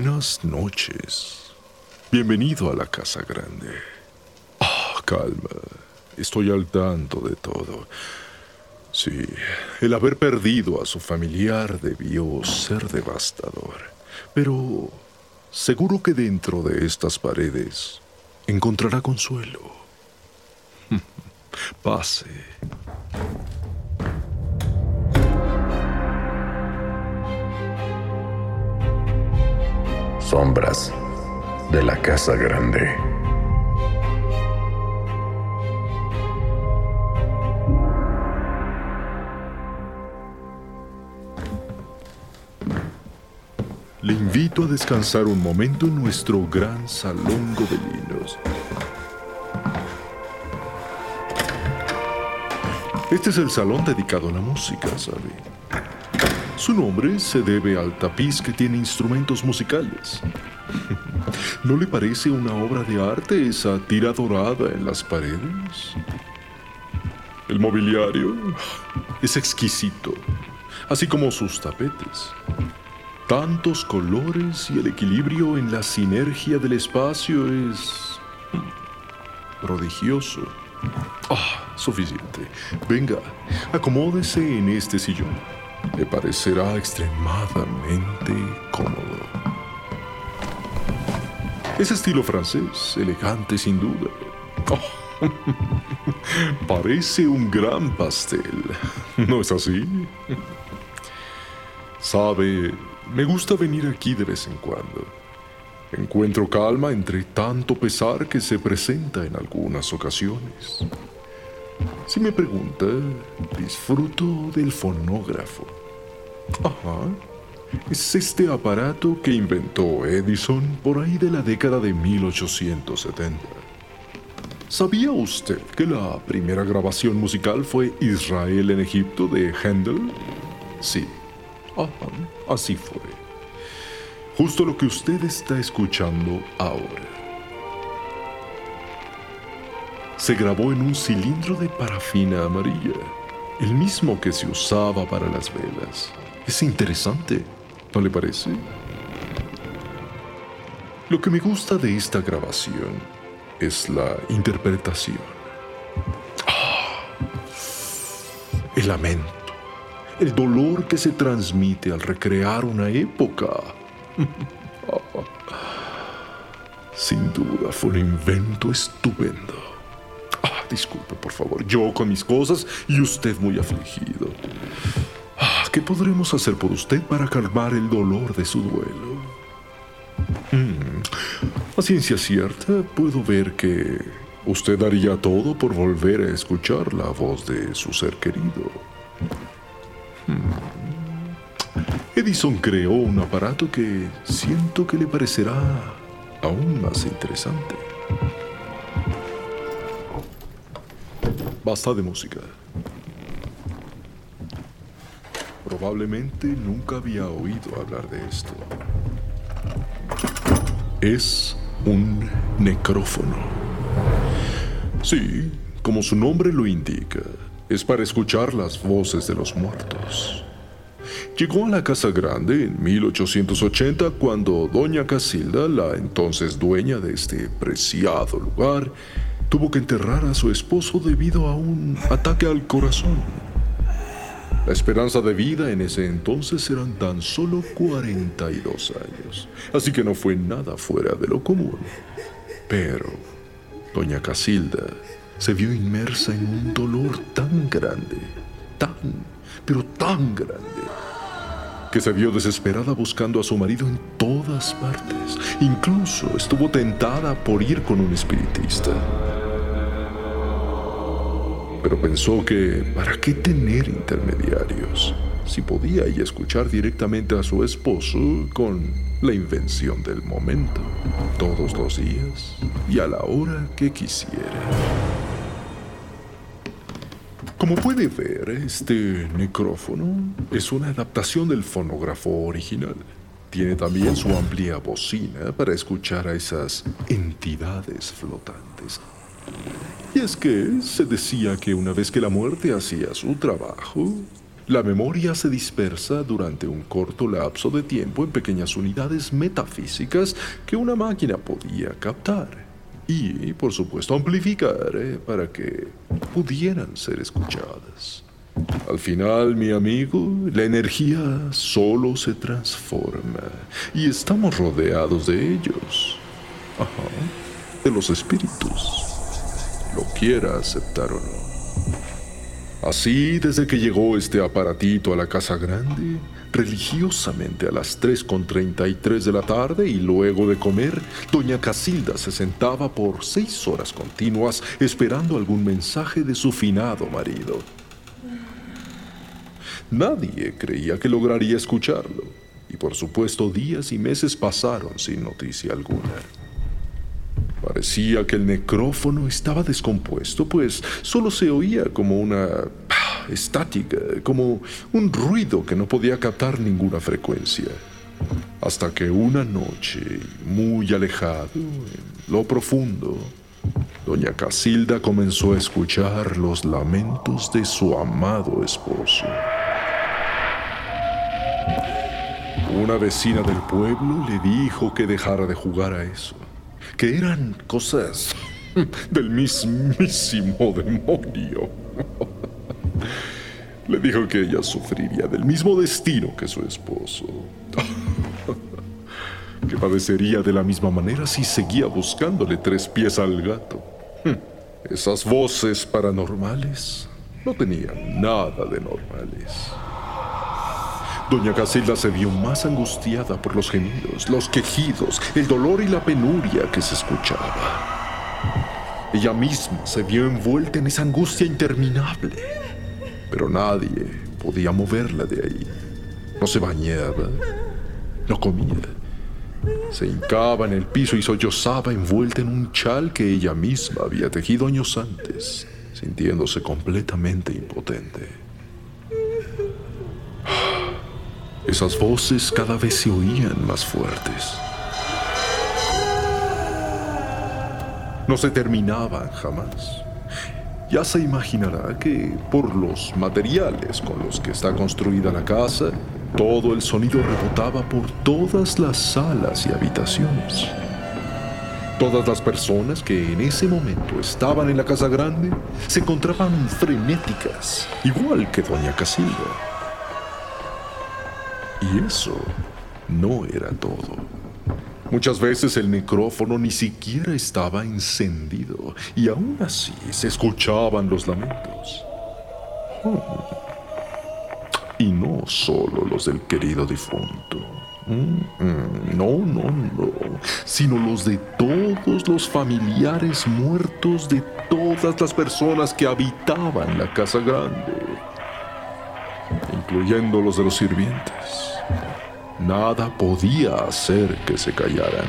Buenas noches. Bienvenido a la casa grande. Ah, calma. Estoy al tanto de todo. Sí, el haber perdido a su familiar debió ser devastador. Pero seguro que dentro de estas paredes encontrará consuelo. Pase. Sombras de la Casa Grande. Le invito a descansar un momento en nuestro gran salón gobelinos. Este es el salón dedicado a la música, ¿sabe? Su nombre se debe al tapiz que tiene instrumentos musicales. ¿No le parece una obra de arte esa tira dorada en las paredes? El mobiliario es exquisito, así como sus tapetes. Tantos colores y el equilibrio en la sinergia del espacio es prodigioso. Ah, suficiente. Venga, acomódese en este sillón. Le parecerá extremadamente cómodo. Es estilo francés, elegante sin duda. Oh, parece un gran pastel, ¿no es así? Sabe, me gusta venir aquí de vez en cuando. Encuentro calma entre tanto pesar que se presenta en algunas ocasiones. Si me pregunta, disfruto del fonógrafo. Ajá. Es este aparato que inventó Edison por ahí de la década de 1870. ¿Sabía usted que la primera grabación musical fue Israel en Egipto de Handel? Sí. Ajá, así fue. Justo lo que usted está escuchando ahora. Se grabó en un cilindro de parafina amarilla, el mismo que se usaba para las velas. Es interesante, ¿no le parece? Lo que me gusta de esta grabación es la interpretación. Ah, el lamento, el dolor que se transmite al recrear una época. Sin duda fue un invento estupendo. Ah, disculpe, por favor, yo con mis cosas y usted muy afligido. ¿Qué podremos hacer por usted para calmar el dolor de su duelo? Hmm, a ciencia cierta, puedo ver que usted haría todo por volver a escuchar la voz de su ser querido. Hmm. Edison creó un aparato que siento que le parecerá aún más interesante. Basta de música. Probablemente nunca había oído hablar de esto. Es un necrófono. Sí, como su nombre lo indica, es para escuchar las voces de los muertos. Llegó a la Casa Grande en 1880 cuando doña Casilda, la entonces dueña de este preciado lugar, tuvo que enterrar a su esposo debido a un ataque al corazón. La esperanza de vida en ese entonces eran tan solo 42 años, así que no fue nada fuera de lo común. Pero doña Casilda se vio inmersa en un dolor tan grande, tan, pero tan grande, que se vio desesperada buscando a su marido en todas partes. Incluso estuvo tentada por ir con un espiritista. Pero pensó que, ¿para qué tener intermediarios? Si podía ella escuchar directamente a su esposo con la invención del momento, todos los días y a la hora que quisiera. Como puede ver, este necrófono es una adaptación del fonógrafo original. Tiene también su amplia bocina para escuchar a esas entidades flotantes. Y es que se decía que una vez que la muerte hacía su trabajo, la memoria se dispersa durante un corto lapso de tiempo en pequeñas unidades metafísicas que una máquina podía captar y, por supuesto, amplificar eh, para que pudieran ser escuchadas. Al final, mi amigo, la energía solo se transforma y estamos rodeados de ellos. Ajá, de los espíritus. Lo quiera aceptar o no. Así, desde que llegó este aparatito a la casa grande, religiosamente a las 3.33 de la tarde y luego de comer, doña Casilda se sentaba por seis horas continuas esperando algún mensaje de su finado marido. Nadie creía que lograría escucharlo, y por supuesto días y meses pasaron sin noticia alguna. Parecía que el necrófono estaba descompuesto, pues solo se oía como una estática, como un ruido que no podía captar ninguna frecuencia. Hasta que una noche, muy alejado, en lo profundo, doña Casilda comenzó a escuchar los lamentos de su amado esposo. Una vecina del pueblo le dijo que dejara de jugar a eso, que eran cosas del mismísimo demonio. Le dijo que ella sufriría del mismo destino que su esposo. que padecería de la misma manera si seguía buscándole tres pies al gato. Esas voces paranormales no tenían nada de normales. Doña Casilda se vio más angustiada por los gemidos, los quejidos, el dolor y la penuria que se escuchaba. Ella misma se vio envuelta en esa angustia interminable pero nadie podía moverla de ahí. No se bañaba, no comía. Se hincaba en el piso y sollozaba envuelta en un chal que ella misma había tejido años antes, sintiéndose completamente impotente. Esas voces cada vez se oían más fuertes. No se terminaban jamás. Ya se imaginará que por los materiales con los que está construida la casa, todo el sonido rebotaba por todas las salas y habitaciones. Todas las personas que en ese momento estaban en la casa grande se encontraban frenéticas, igual que doña Casilda. Y eso no era todo. Muchas veces el micrófono ni siquiera estaba encendido y aún así se escuchaban los lamentos. Oh. Y no solo los del querido difunto. No, no, no. Sino los de todos los familiares muertos de todas las personas que habitaban la casa grande, incluyendo los de los sirvientes. Nada podía hacer que se callaran.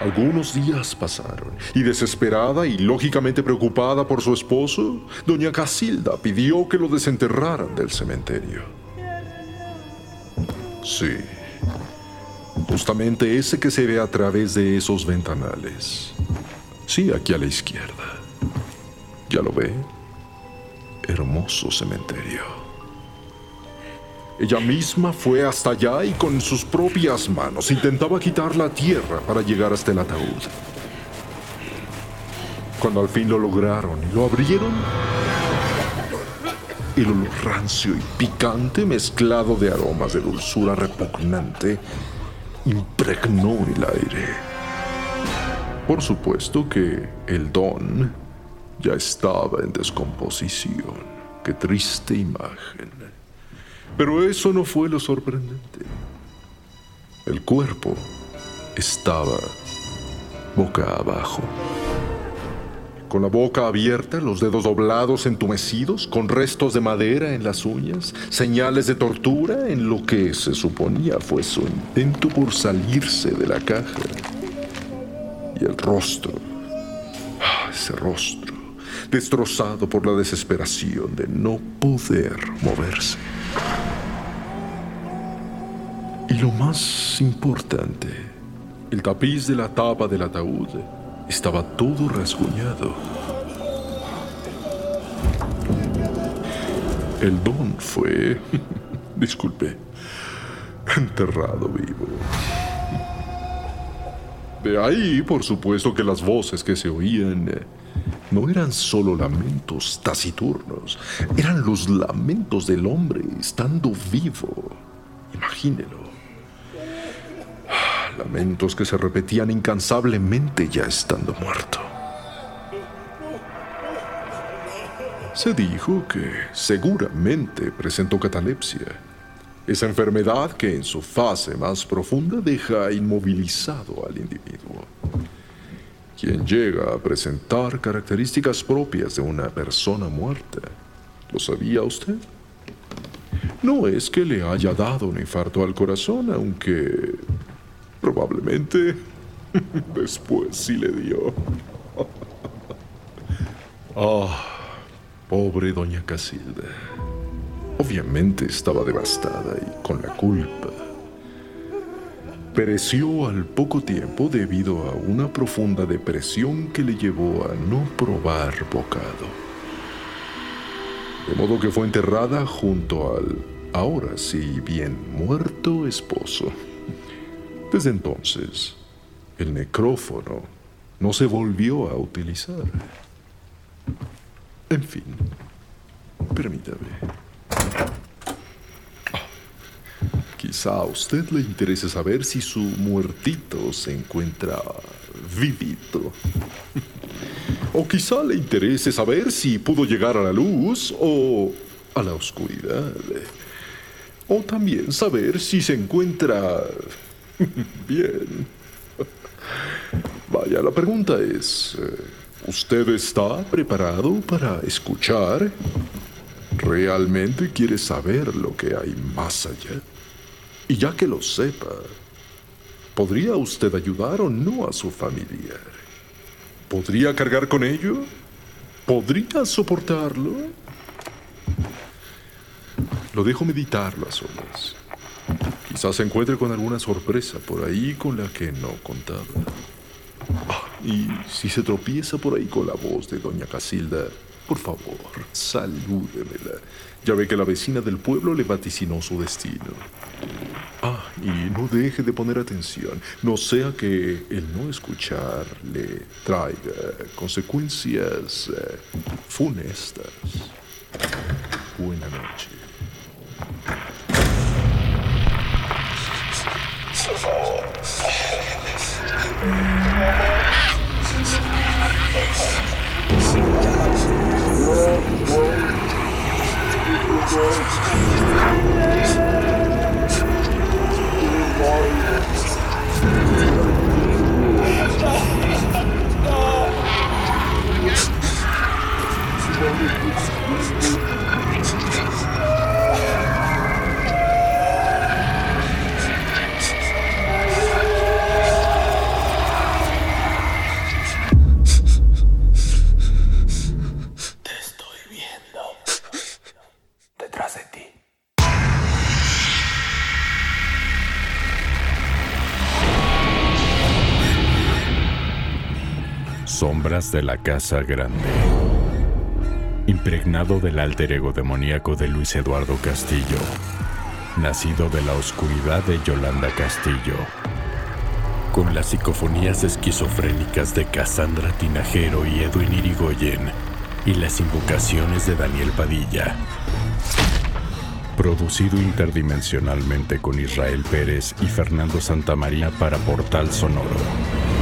Algunos días pasaron y desesperada y lógicamente preocupada por su esposo, doña Casilda pidió que lo desenterraran del cementerio. Sí, justamente ese que se ve a través de esos ventanales. Sí, aquí a la izquierda. ¿Ya lo ve? Hermoso cementerio. Ella misma fue hasta allá y con sus propias manos intentaba quitar la tierra para llegar hasta el ataúd. Cuando al fin lo lograron y lo abrieron, el olor rancio y picante mezclado de aromas de dulzura repugnante impregnó el aire. Por supuesto que el don ya estaba en descomposición. Qué triste imagen. Pero eso no fue lo sorprendente. El cuerpo estaba boca abajo. Con la boca abierta, los dedos doblados entumecidos, con restos de madera en las uñas, señales de tortura en lo que se suponía fue su intento por salirse de la caja. Y el rostro, ah, ese rostro, destrozado por la desesperación de no poder moverse. Y lo más importante, el tapiz de la tapa del ataúd estaba todo rasguñado. El don fue, disculpe, enterrado vivo. De ahí, por supuesto, que las voces que se oían no eran solo lamentos taciturnos, eran los lamentos del hombre estando vivo. Imagínelo. Lamentos que se repetían incansablemente ya estando muerto. Se dijo que seguramente presentó catalepsia, esa enfermedad que en su fase más profunda deja inmovilizado al individuo. Quien llega a presentar características propias de una persona muerta. ¿Lo sabía usted? No es que le haya dado un infarto al corazón, aunque Probablemente después sí le dio. Ah, pobre doña Casilda. Obviamente estaba devastada y con la culpa. Pereció al poco tiempo debido a una profunda depresión que le llevó a no probar bocado. De modo que fue enterrada junto al ahora sí bien muerto esposo. Desde entonces, el necrófono no se volvió a utilizar. En fin, permítame. Ah, quizá a usted le interese saber si su muertito se encuentra vivito. O quizá le interese saber si pudo llegar a la luz o a la oscuridad. O también saber si se encuentra Bien. Vaya, la pregunta es, eh, ¿usted está preparado para escuchar? ¿Realmente quiere saber lo que hay más allá? Y ya que lo sepa, ¿podría usted ayudar o no a su familiar? ¿Podría cargar con ello? ¿Podría soportarlo? Lo dejo meditarlo a solas. Quizás se encuentre con alguna sorpresa por ahí con la que no contaba. Ah, y si se tropieza por ahí con la voz de doña Casilda, por favor, salúdemela. Ya ve que la vecina del pueblo le vaticinó su destino. Ah, y no deje de poner atención. No sea que el no escuchar le traiga consecuencias eh, funestas. Buena noche. De la Casa Grande. Impregnado del alter ego demoníaco de Luis Eduardo Castillo, nacido de la oscuridad de Yolanda Castillo. Con las psicofonías esquizofrénicas de Cassandra Tinajero y Edwin Irigoyen y las invocaciones de Daniel Padilla. Producido interdimensionalmente con Israel Pérez y Fernando Santamaría para Portal Sonoro.